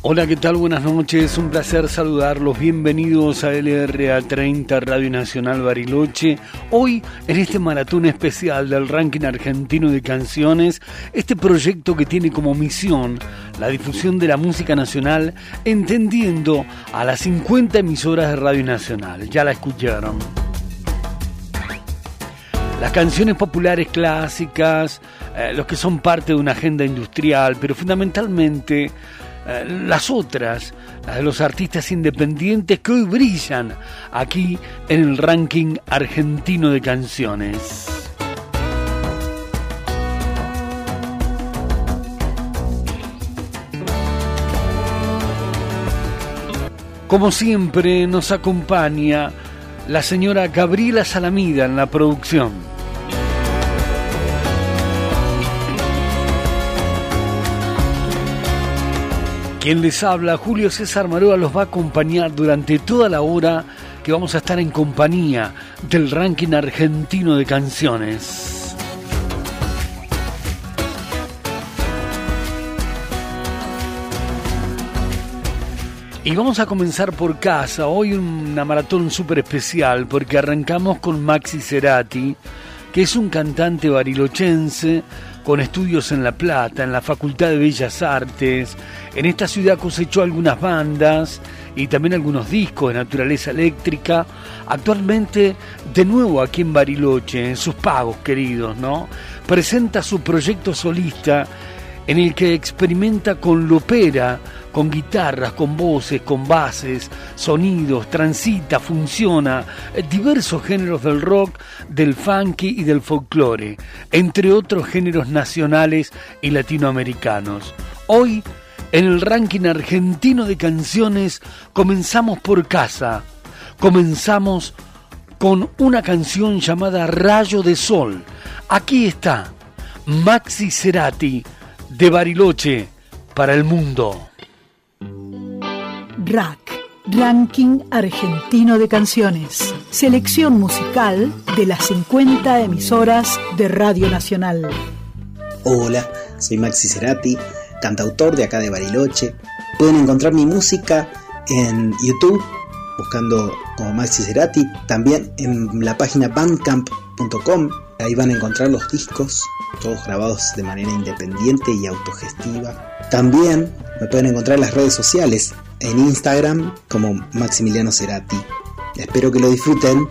Hola, ¿qué tal? Buenas noches, un placer saludarlos. Bienvenidos a LRA 30 Radio Nacional Bariloche. Hoy, en este maratón especial del ranking argentino de canciones, este proyecto que tiene como misión la difusión de la música nacional, entendiendo a las 50 emisoras de Radio Nacional. Ya la escucharon. Las canciones populares clásicas, eh, los que son parte de una agenda industrial, pero fundamentalmente eh, las otras, las de los artistas independientes que hoy brillan aquí en el ranking argentino de canciones. Como siempre nos acompaña la señora Gabriela Salamida en la producción. Quien les habla, Julio César Maroa, los va a acompañar durante toda la hora que vamos a estar en compañía del ranking argentino de canciones. Y vamos a comenzar por casa. Hoy una maratón súper especial porque arrancamos con Maxi Cerati, que es un cantante barilochense con estudios en La Plata, en la Facultad de Bellas Artes. En esta ciudad cosechó algunas bandas y también algunos discos de naturaleza eléctrica. Actualmente, de nuevo aquí en Bariloche, en sus pagos queridos, ¿no? Presenta su proyecto solista en el que experimenta con lopera, con guitarras, con voces, con bases, sonidos, transita, funciona eh, diversos géneros del rock, del funky y del folclore, entre otros géneros nacionales y latinoamericanos. Hoy, en el ranking argentino de canciones, comenzamos por casa. Comenzamos con una canción llamada Rayo de Sol. Aquí está, Maxi Cerati, de Bariloche, para el mundo. Rack, Ranking Argentino de Canciones. Selección musical de las 50 emisoras de Radio Nacional. Hola, soy Maxi Cerati, cantautor de acá de Bariloche. Pueden encontrar mi música en YouTube buscando como Maxi Cerati, también en la página bandcamp.com. Ahí van a encontrar los discos, todos grabados de manera independiente y autogestiva. También me pueden encontrar en las redes sociales, en Instagram como Maximiliano Cerati. Espero que lo disfruten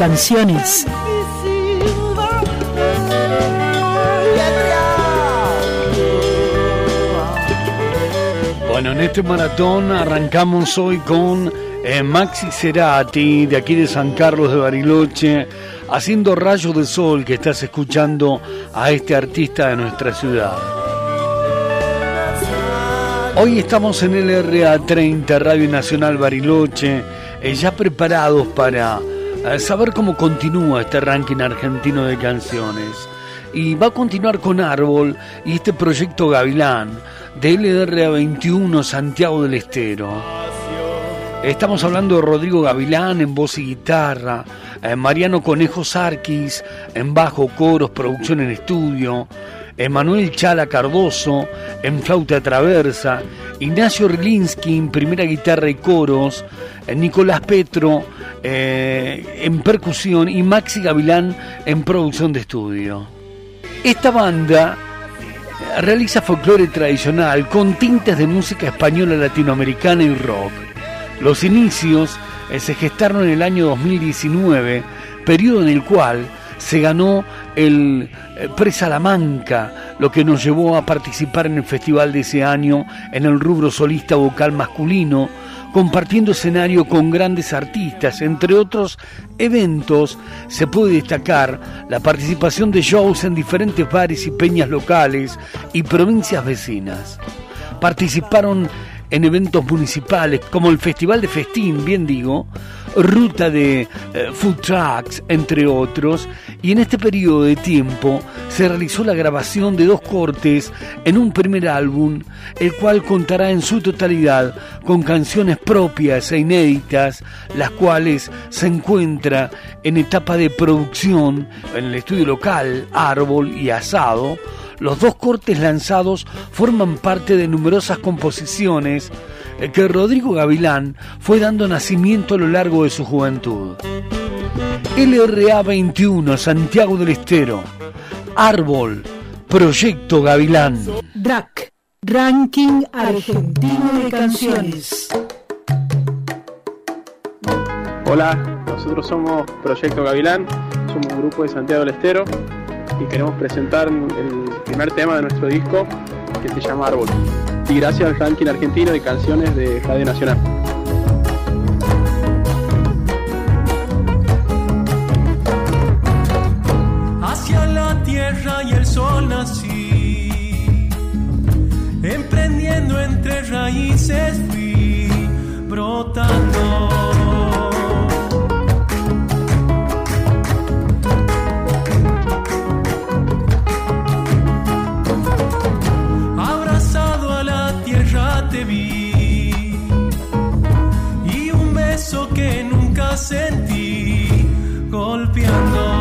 Canciones. Bueno, en este maratón arrancamos hoy con eh, Maxi Cerati, de aquí de San Carlos de Bariloche, haciendo rayos de sol que estás escuchando a este artista de nuestra ciudad. Hoy estamos en el RA30, Radio Nacional Bariloche, eh, ya preparados para saber cómo continúa este ranking argentino de canciones. Y va a continuar con Árbol y este proyecto Gavilán de LRA21 Santiago del Estero. Estamos hablando de Rodrigo Gavilán en voz y guitarra, eh, Mariano Conejo Sarquis en bajo, coros, producción en estudio, Emanuel Chala Cardoso en flauta traversa, Ignacio Rilinski en primera guitarra y coros, eh, Nicolás Petro eh, en percusión y Maxi Gavilán en producción de estudio. Esta banda realiza folclore tradicional con tintes de música española, latinoamericana y rock. Los inicios eh, se gestaron en el año 2019, periodo en el cual se ganó el eh, Presalamanca, lo que nos llevó a participar en el festival de ese año en el rubro solista vocal masculino, compartiendo escenario con grandes artistas. Entre otros eventos se puede destacar la participación de shows en diferentes bares y peñas locales y provincias vecinas. Participaron en eventos municipales como el Festival de Festín, bien digo, ruta de eh, food trucks, entre otros, y en este periodo de tiempo se realizó la grabación de dos cortes en un primer álbum, el cual contará en su totalidad con canciones propias e inéditas, las cuales se encuentra en etapa de producción en el estudio local Árbol y Asado, los dos cortes lanzados forman parte de numerosas composiciones que Rodrigo Gavilán fue dando nacimiento a lo largo de su juventud. LRA 21, Santiago del Estero. Árbol, Proyecto Gavilán. DRAC, Ranking Argentino de Canciones. Hola, nosotros somos Proyecto Gavilán, somos un grupo de Santiago del Estero y queremos presentar el primer tema de nuestro disco que se llama Árbol. Y gracias al ranking argentino de canciones de Radio Nacional. Hacia la tierra y el sol nací, emprendiendo entre raíces fui brotando. Sentí golpeando.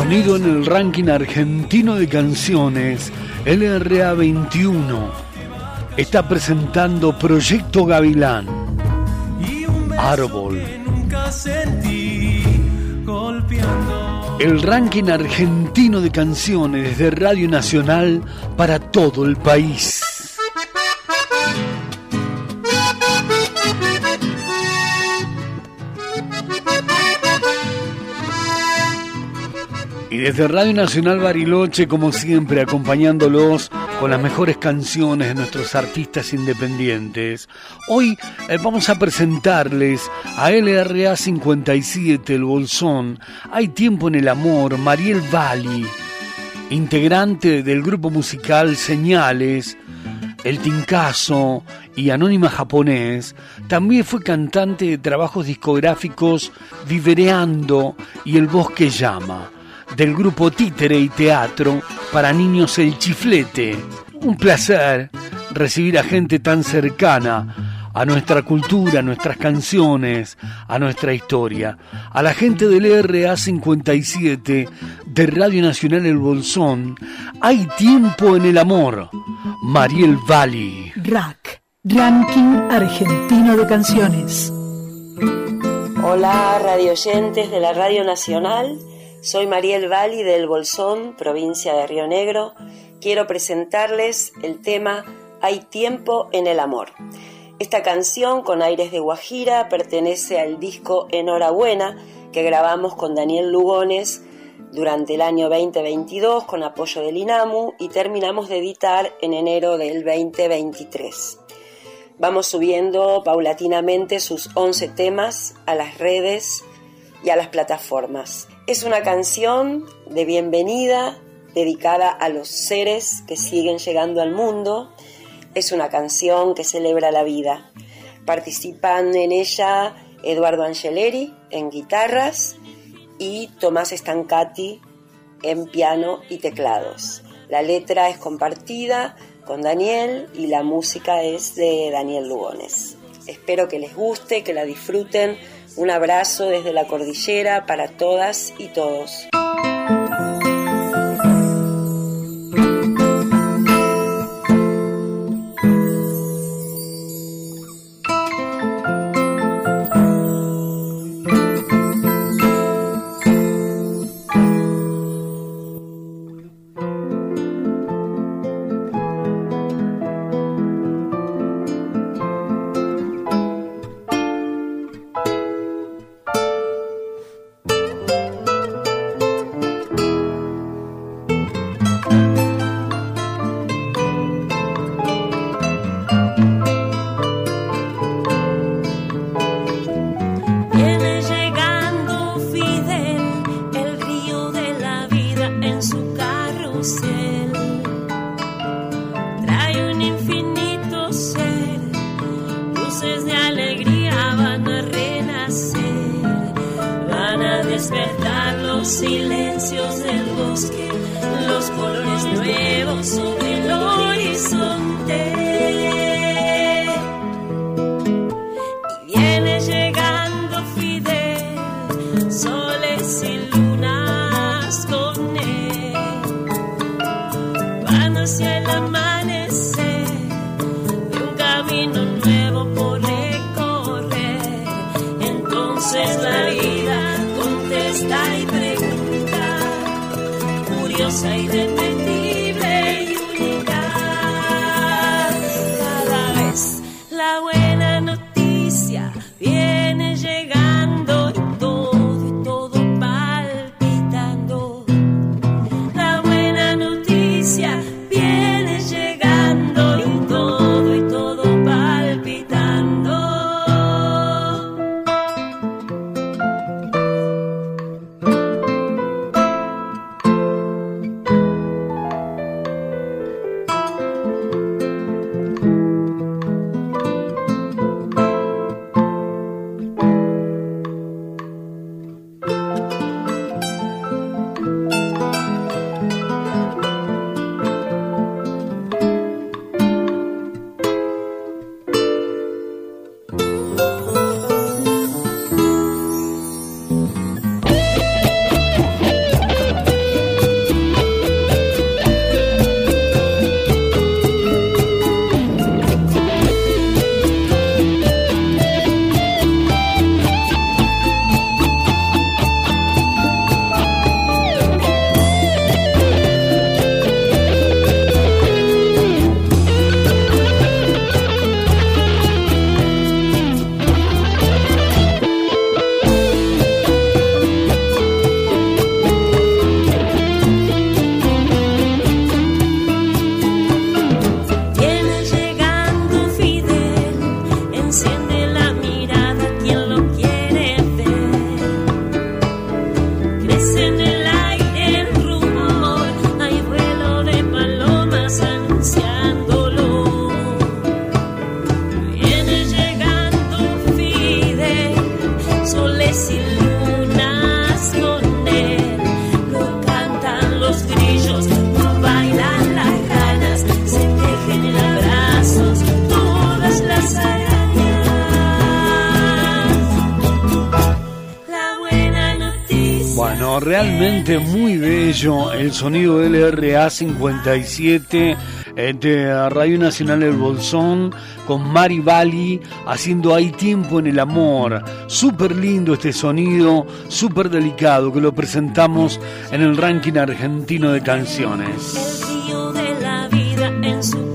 Sonido en el ranking argentino de canciones, LRA 21, está presentando Proyecto Gavilán, Árbol. El ranking argentino de canciones de Radio Nacional para todo el país. Desde Radio Nacional Bariloche, como siempre, acompañándolos con las mejores canciones de nuestros artistas independientes. Hoy eh, vamos a presentarles a LRA 57, El Bolsón, Hay Tiempo en el Amor, Mariel Valli, integrante del grupo musical Señales, El Tincaso y Anónima Japonés, también fue cantante de trabajos discográficos Vivereando y El Bosque Llama del grupo Títere y Teatro para niños El Chiflete. Un placer recibir a gente tan cercana a nuestra cultura, a nuestras canciones, a nuestra historia. A la gente del RA57 de Radio Nacional El Bolsón, hay tiempo en el amor. Mariel Valli. Rack, Ranking Argentino de Canciones. Hola, radioyentes de la Radio Nacional. Soy Mariel Valli del Bolsón, provincia de Río Negro. Quiero presentarles el tema Hay tiempo en el amor. Esta canción con aires de Guajira pertenece al disco Enhorabuena que grabamos con Daniel Lugones durante el año 2022 con apoyo del INAMU y terminamos de editar en enero del 2023. Vamos subiendo paulatinamente sus 11 temas a las redes y a las plataformas. Es una canción de bienvenida dedicada a los seres que siguen llegando al mundo. Es una canción que celebra la vida. Participan en ella Eduardo Angeleri en guitarras y Tomás Stancati en piano y teclados. La letra es compartida con Daniel y la música es de Daniel Lugones. Espero que les guste, que la disfruten un abrazo desde la cordillera para todas y todos. say that el sonido LRA 57 eh, de Radio Nacional El Bolsón con Mari Bali haciendo Hay tiempo en el amor. Súper lindo este sonido, súper delicado que lo presentamos en el ranking argentino de canciones. El de la vida en su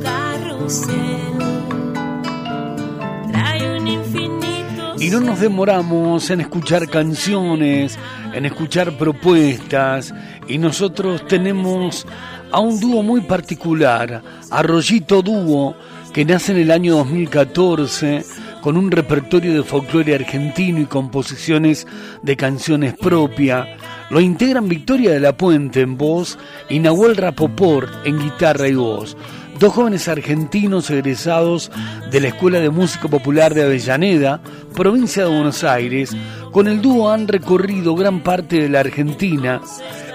Y no nos demoramos en escuchar canciones, en escuchar propuestas y nosotros tenemos a un dúo muy particular, Arroyito Dúo, que nace en el año 2014 con un repertorio de folclore argentino y composiciones de canciones propias. Lo integran Victoria de la Puente en voz y Nahuel Rapoport en guitarra y voz dos jóvenes argentinos egresados de la Escuela de Música Popular de Avellaneda, provincia de Buenos Aires, con el dúo han recorrido gran parte de la Argentina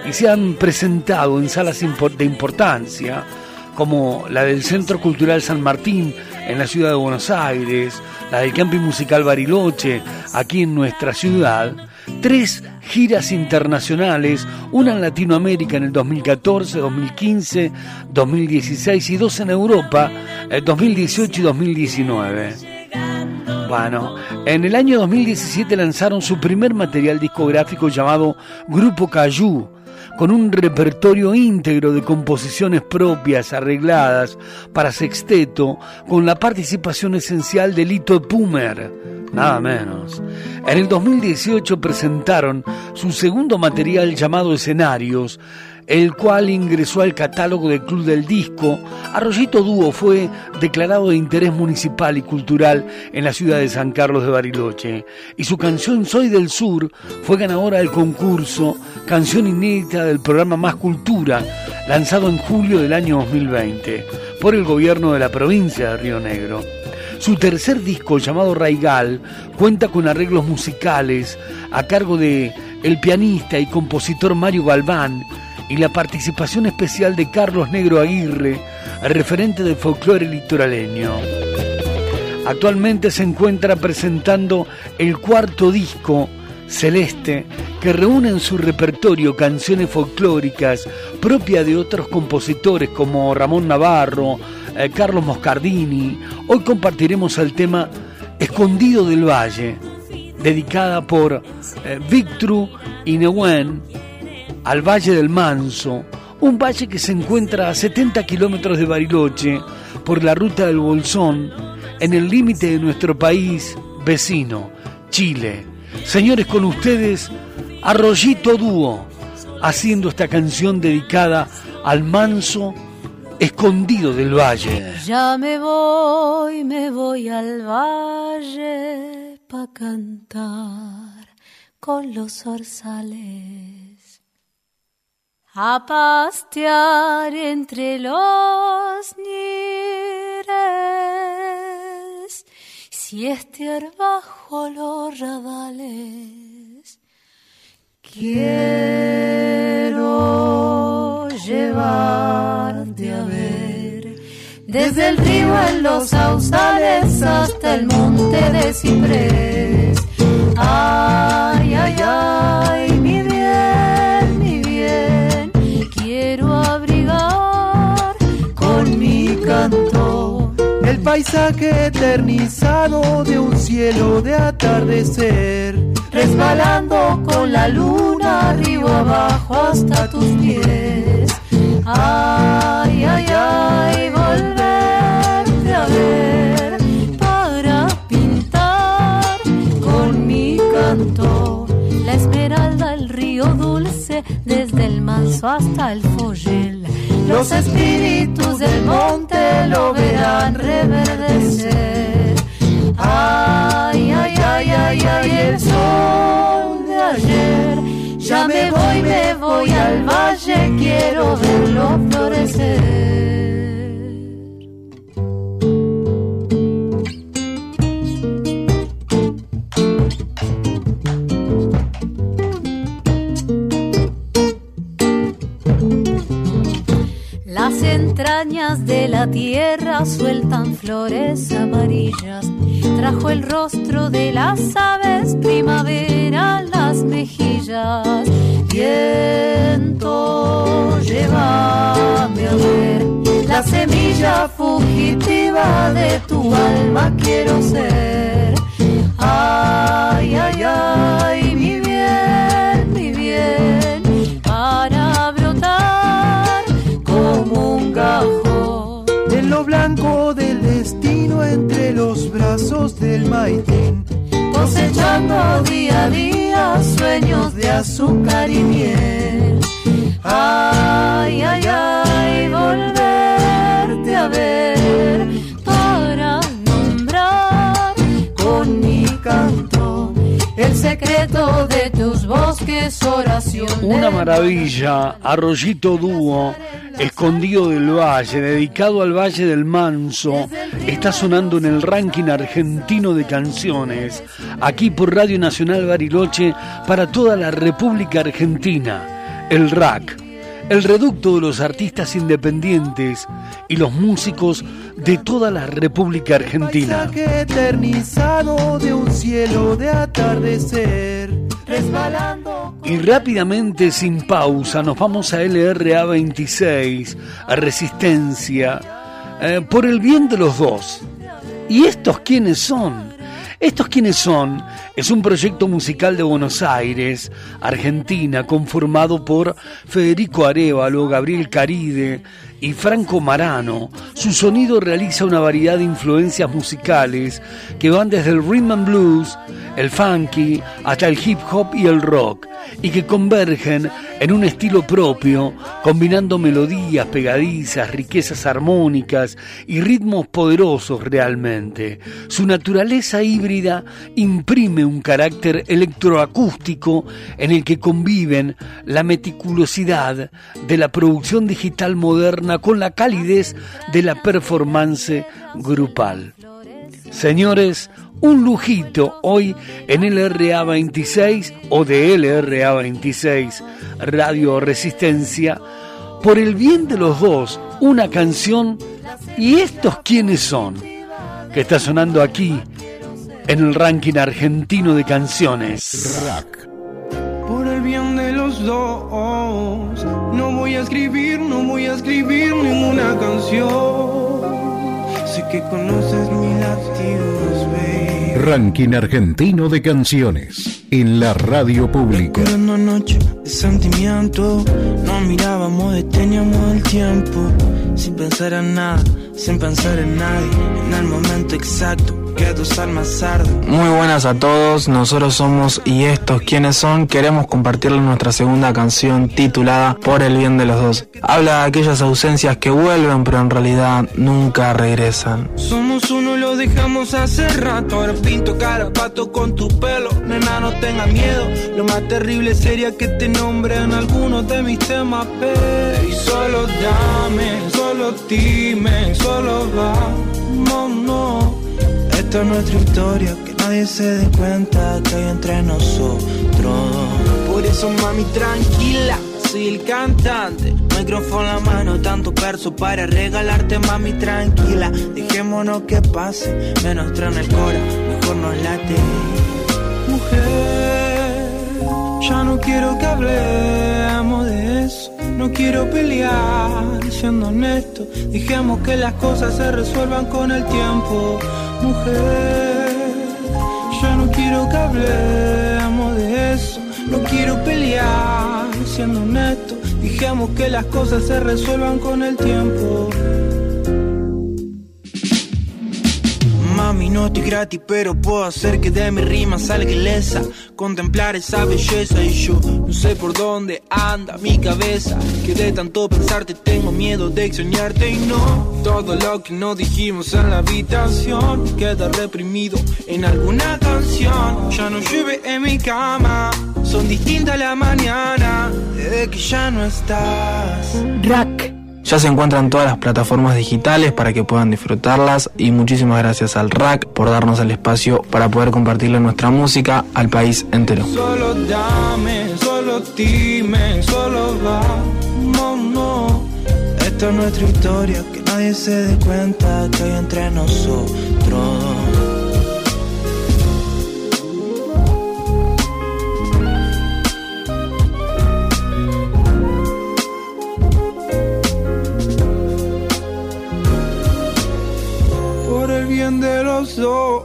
y se han presentado en salas de importancia, como la del Centro Cultural San Martín en la ciudad de Buenos Aires, la del Camping Musical Bariloche aquí en nuestra ciudad, tres giras internacionales, una en Latinoamérica en el 2014, 2015, 2016 y dos en Europa, el 2018 y 2019. En el año 2017 lanzaron su primer material discográfico llamado Grupo Cayú, con un repertorio íntegro de composiciones propias arregladas para sexteto, con la participación esencial de Lito Pumer, nada menos. En el 2018 presentaron su segundo material llamado Escenarios, el cual ingresó al catálogo del Club del Disco. Arroyito Dúo fue declarado de interés municipal y cultural en la ciudad de San Carlos de Bariloche y su canción Soy del Sur fue ganadora del concurso Canción Inédita del programa Más Cultura, lanzado en julio del año 2020 por el gobierno de la provincia de Río Negro. Su tercer disco, llamado Raigal, cuenta con arreglos musicales a cargo de el pianista y compositor Mario Galván y la participación especial de Carlos Negro Aguirre, referente del folclore litoraleño. Actualmente se encuentra presentando el cuarto disco, Celeste, que reúne en su repertorio canciones folclóricas propias de otros compositores como Ramón Navarro, eh, Carlos Moscardini. Hoy compartiremos el tema Escondido del Valle, dedicada por eh, Victru y Neuen al Valle del Manso, un valle que se encuentra a 70 kilómetros de Bariloche por la ruta del Bolsón, en el límite de nuestro país vecino, Chile. Señores, con ustedes, Arroyito Dúo, haciendo esta canción dedicada al manso escondido del valle. Ya me voy, me voy al valle pa' cantar con los orzales. A pastear entre los nires, siestear bajo los radales. Quiero llevarte a ver desde el río en los sausales hasta el monte de ciprés. Ay, ay, ay, paisaje eternizado de un cielo de atardecer, resbalando con la luna arriba abajo hasta tus pies. Ay, ay, ay, volverte a ver para pintar con mi canto la esmeralda, el río dulce, desde el manso hasta el follel. Los espíritus del monte lo verán reverdecer. Ay, ay, ay, ay, ay, el sol de ayer. Ya me voy, me voy al valle, quiero verlo florecer. Entrañas de la tierra sueltan flores amarillas. Trajo el rostro de las aves primavera las mejillas. Viento, llévame a ver la semilla fugitiva de tu alma quiero ser. Ay, ay, ay, los brazos del maitín. Cosechando día a día sueños de azúcar y miel. Ay, ay, ay, volverte a ver Una maravilla, Arroyito Dúo, escondido del valle, dedicado al Valle del Manso, está sonando en el ranking argentino de canciones, aquí por Radio Nacional Bariloche para toda la República Argentina, el RAC, el reducto de los artistas independientes y los músicos de toda la República Argentina. Paisaje eternizado de un cielo de atardecer. Resbalando. Y rápidamente, sin pausa, nos vamos a LRA 26, a Resistencia, eh, por el bien de los dos. ¿Y estos quiénes son? ¿Estos quiénes son? Es un proyecto musical de Buenos Aires, Argentina, conformado por Federico Arevalo, Gabriel Caride y Franco Marano. Su sonido realiza una variedad de influencias musicales que van desde el rhythm and blues, el funky, hasta el hip hop y el rock, y que convergen en un estilo propio, combinando melodías pegadizas, riquezas armónicas y ritmos poderosos realmente. Su naturaleza híbrida imprime un carácter electroacústico en el que conviven la meticulosidad de la producción digital moderna con la calidez de la performance grupal. Señores, un lujito hoy en LRA 26 o de LRA 26 Radio Resistencia. Por el bien de los dos, una canción. Y estos quiénes son que está sonando aquí en el ranking argentino de canciones. Por el bien de los dos, no voy a escribir, no voy a escribir ninguna canción. Sé que conoces mis latidos, baby. Ranking argentino de canciones en la radio pública. Noche de sentimiento, nos mirábamos, deteníamos el tiempo, sin pensar en nada, sin pensar en nadie, en el momento exacto que dos almas arden. Muy buenas a todos, nosotros somos y estos quienes son, queremos compartirles nuestra segunda canción titulada Por el bien de los dos. Habla de aquellas ausencias que vuelven pero en realidad nunca regresan. Somos uno lo dejamos hace rato. Ahora pinto carapato con tu pelo. Nena, no tenga miedo. Lo más terrible sería que te nombren algunos de mis temas, baby. Solo dame, solo dime, solo vámonos. Esta es nuestra historia, que nadie se dé cuenta que hay entre nosotros. Por eso, mami, tranquila. Soy el cantante, micrófono en la mano, tanto verso para regalarte, mami, tranquila. Dejémonos que pase, menos traen el cora, mejor nos late. Mujer, ya no quiero que hablemos de eso, no quiero pelear, siendo honesto. Dijemos que las cosas se resuelvan con el tiempo. Mujer, ya no quiero que hablemos de eso, no quiero pelear, siendo honesto. Dijemos que las cosas se resuelvan con el tiempo. Mami, no estoy gratis, pero puedo hacer que de mi rima salga ilesa. Contemplar esa belleza y yo no sé por dónde anda mi cabeza. Que de tanto pensarte tengo miedo de extrañarte y no. Todo lo que no dijimos en la habitación queda reprimido en alguna canción. Ya no llueve en mi cama, son distintas la mañana desde que ya no estás. Ya se encuentran todas las plataformas digitales para que puedan disfrutarlas y muchísimas gracias al RAC por darnos el espacio para poder compartirle nuestra música al país entero. Solo dame, solo dime, solo vámonos. Esta es nuestra historia, que nadie se dé cuenta que hay entre nosotros. No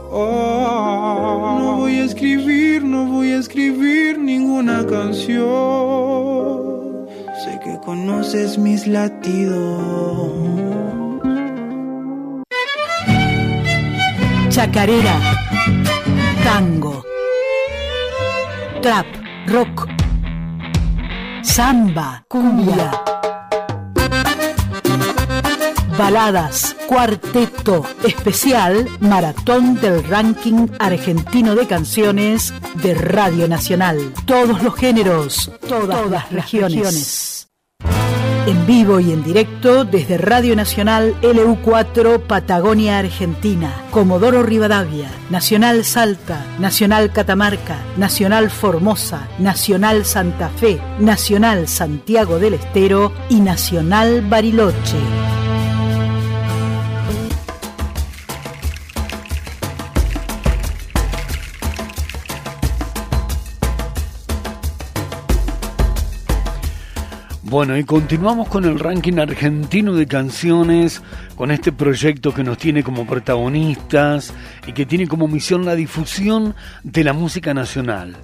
voy a escribir, no voy a escribir ninguna canción. Sé que conoces mis latidos. Chacarera, tango, trap, rock, samba, cumbia, baladas, cuarteto, especial, maratón del ranking argentino de canciones de Radio Nacional. Todos los géneros, todas, las regiones. En vivo y en directo desde Radio Nacional LU4 Patagonia Argentina, Comodoro Rivadavia, Nacional Salta, Nacional Catamarca, Nacional Formosa, Nacional Santa Fe, Nacional Santiago del Estero y Nacional Bariloche. Bueno, y continuamos con el ranking argentino de canciones, con este proyecto que nos tiene como protagonistas y que tiene como misión la difusión de la música nacional.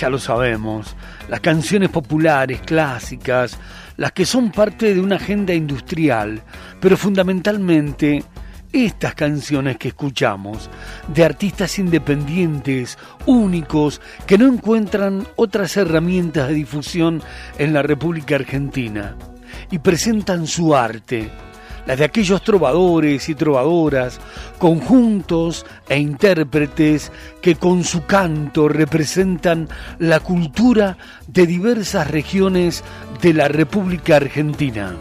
Ya lo sabemos, las canciones populares, clásicas, las que son parte de una agenda industrial, pero fundamentalmente estas canciones que escuchamos de artistas independientes, únicos, que no encuentran otras herramientas de difusión en la República Argentina y presentan su arte, la de aquellos trovadores y trovadoras, conjuntos e intérpretes que con su canto representan la cultura de diversas regiones de la República Argentina.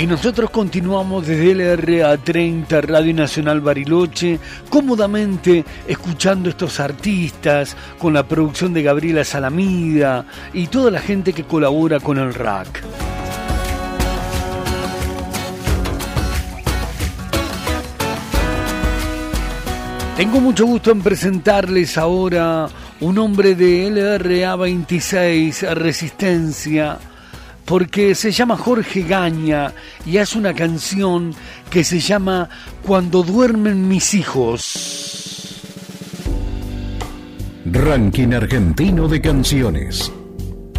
Y nosotros continuamos desde LRA 30 Radio Nacional Bariloche, cómodamente escuchando estos artistas, con la producción de Gabriela Salamida y toda la gente que colabora con el RAC. Tengo mucho gusto en presentarles ahora un hombre de LRA 26, Resistencia, porque se llama Jorge Gaña y hace una canción que se llama Cuando duermen mis hijos. Ranking argentino de canciones.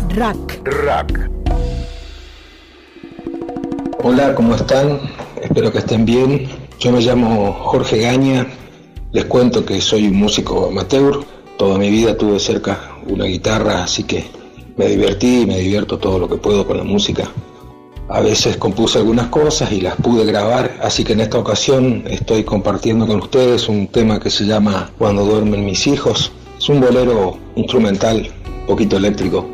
Rack. Rack. Hola, ¿cómo están? Espero que estén bien. Yo me llamo Jorge Gaña. Les cuento que soy un músico amateur. Toda mi vida tuve cerca una guitarra, así que me divertí y me divierto todo lo que puedo con la música. A veces compuse algunas cosas y las pude grabar, así que en esta ocasión estoy compartiendo con ustedes un tema que se llama Cuando duermen mis hijos. Es un bolero instrumental, un poquito eléctrico.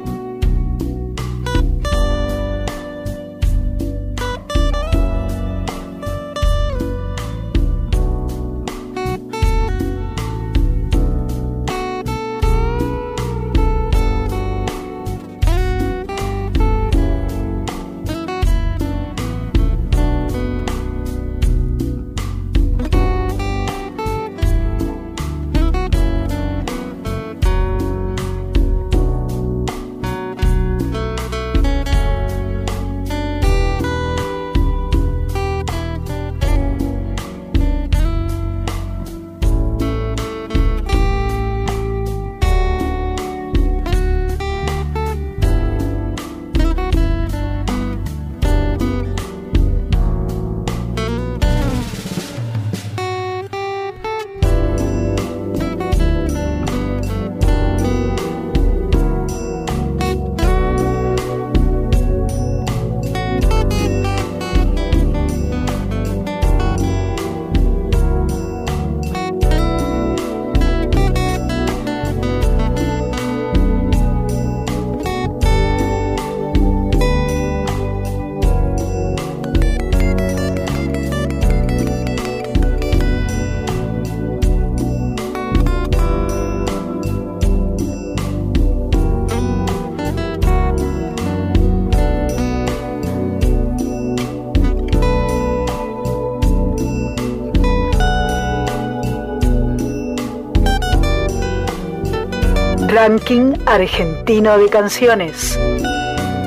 Ranking argentino de canciones.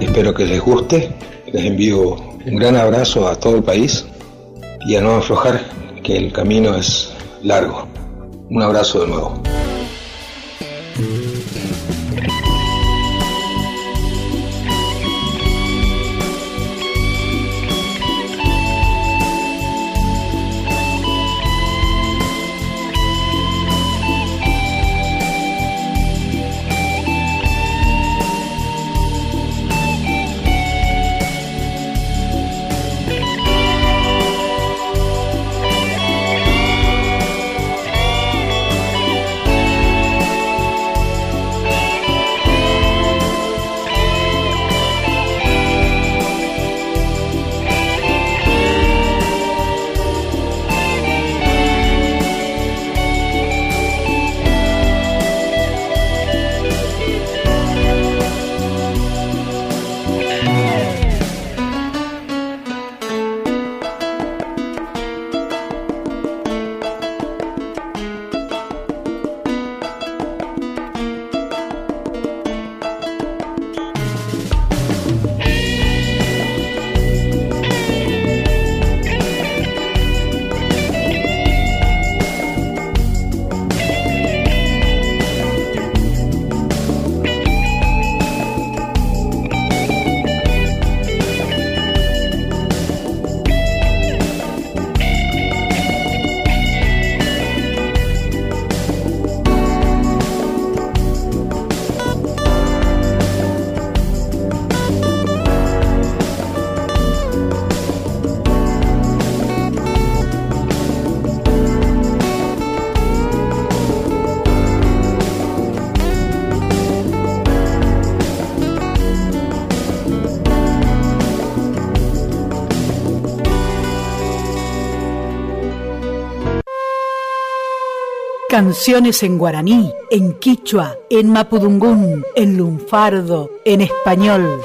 Espero que les guste. Les envío un gran abrazo a todo el país y a no aflojar, que el camino es largo. Un abrazo de nuevo. Canciones en guaraní, en quichua, en mapudungún, en lunfardo, en español.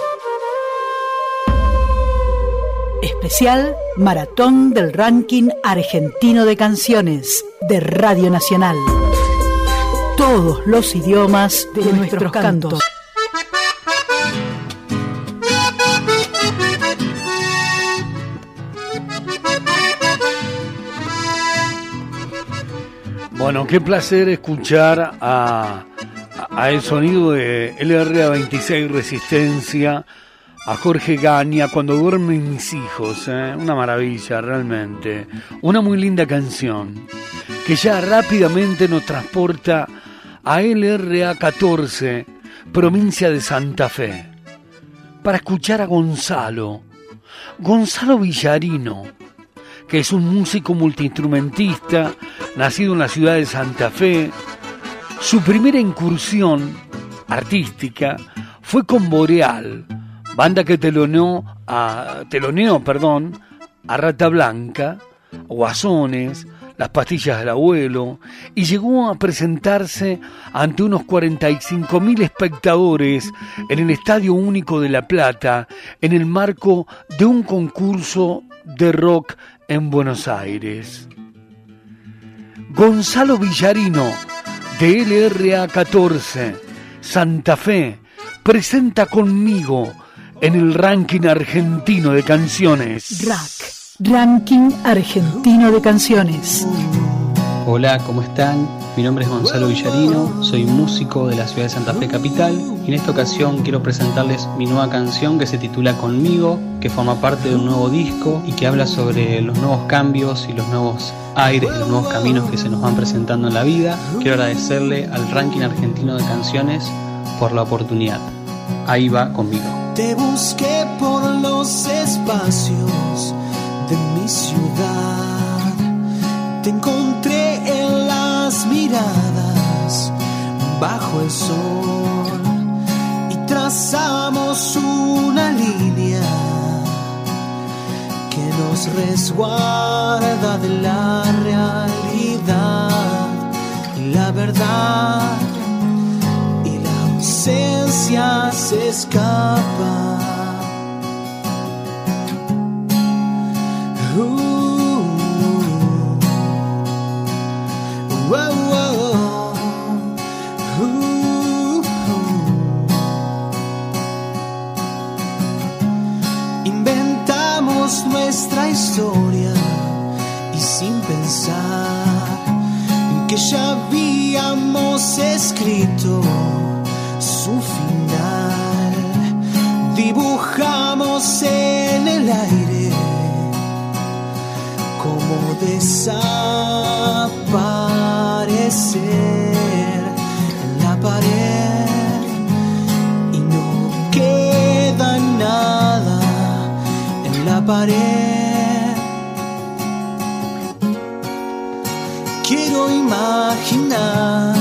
Especial Maratón del Ranking Argentino de Canciones de Radio Nacional. Todos los idiomas de, nuestros, cantos. Bueno, qué placer escuchar a, el sonido de LRA26 Resistencia, a Jorge Gaña, Cuando duermen mis hijos. ¿eh? Una maravilla, realmente. Una muy linda canción que ya rápidamente nos transporta a LRA14, provincia de Santa Fe, para escuchar a Gonzalo, Gonzalo Villarino que es un músico multiinstrumentista, nacido en la ciudad de Santa Fe. Su primera incursión artística fue con Boreal, banda que teloneó a, teloneó, perdón, a Rata Blanca, Guasones, Las Pastillas del Abuelo, y llegó a presentarse ante unos 45.000 espectadores en el Estadio Único de La Plata, en el marco de un concurso de rock en Buenos Aires. Gonzalo Villarino, de LRA 14, Santa Fe, presenta conmigo en el ranking argentino de canciones. Rack, ranking argentino de canciones. Hola, ¿cómo están? Mi nombre es Gonzalo Villarino, soy músico de la ciudad de Santa Fe Capital y en esta ocasión quiero presentarles mi nueva canción que se titula Conmigo, que forma parte de un nuevo disco y que habla sobre los nuevos cambios y los nuevos aires y los nuevos caminos que se nos van presentando en la vida. Quiero agradecerle al ranking argentino de canciones por la oportunidad. Ahí va conmigo. Te busqué por los espacios de mi ciudad te encontré el sol y trazamos una línea que nos resguarda de la realidad la verdad y la ausencia se escapa. Uh, historia y sin pensar en que ya habíamos escrito su final, dibujamos en el aire como desaparecer en la pared y no queda nada en la pared. Quiero imaginar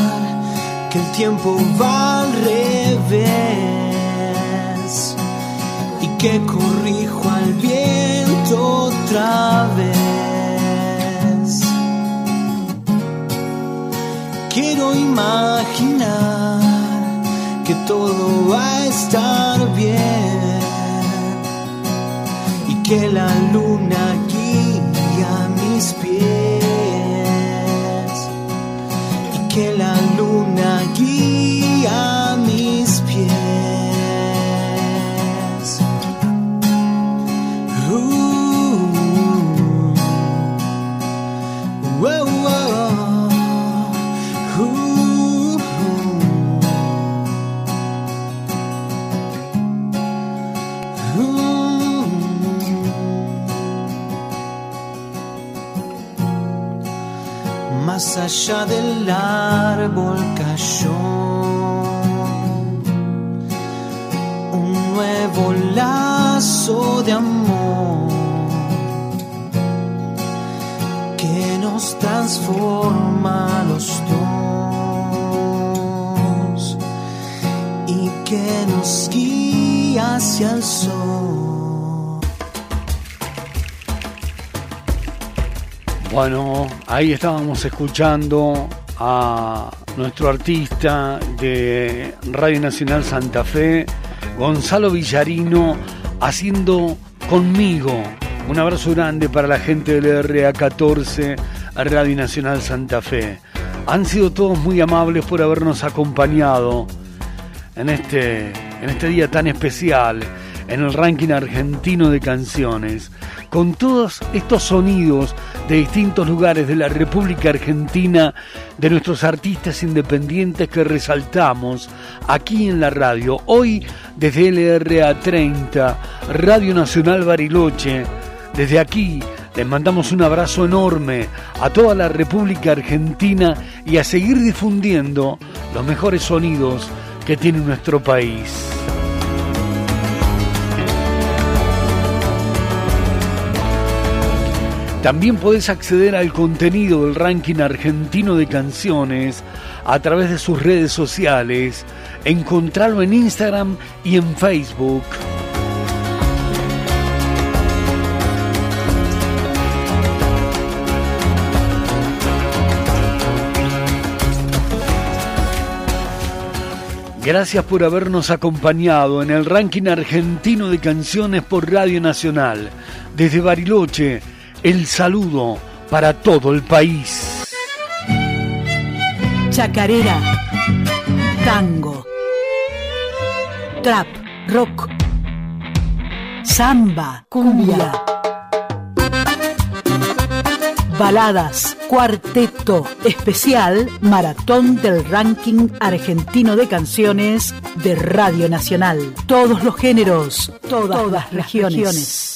que el tiempo va al revés y que corrijo al viento otra vez. Quiero imaginar que todo va a estar bien y que la luna guía mis pies allá del árbol cayó un nuevo lazo de amor que nos transforma los dos y que nos guía hacia el sol. Bueno, ahí estábamos escuchando a nuestro artista de Radio Nacional Santa Fe, Gonzalo Villarino, haciendo conmigo. Un abrazo grande para la gente del RA14, Radio Nacional Santa Fe. Han sido todos muy amables por habernos acompañado en este, en este día tan especial, en el ranking argentino de canciones, con todos estos sonidos de distintos lugares de la República Argentina, de nuestros artistas independientes que resaltamos aquí en la radio. Hoy desde LRA 30, Radio Nacional Bariloche, desde aquí les mandamos un abrazo enorme a toda la República Argentina y a seguir difundiendo los mejores sonidos que tiene nuestro país. También podés acceder al contenido del ranking argentino de canciones a través de sus redes sociales. Encontrarlo en Instagram y en Facebook. Gracias por habernos acompañado en el ranking argentino de canciones por Radio Nacional. Desde Bariloche, el saludo para todo el país. Chacarera, tango, trap, rock, samba, cumbia, baladas, cuarteto, especial, maratón del ranking argentino de canciones de Radio Nacional. Todos los géneros, todas, las regiones.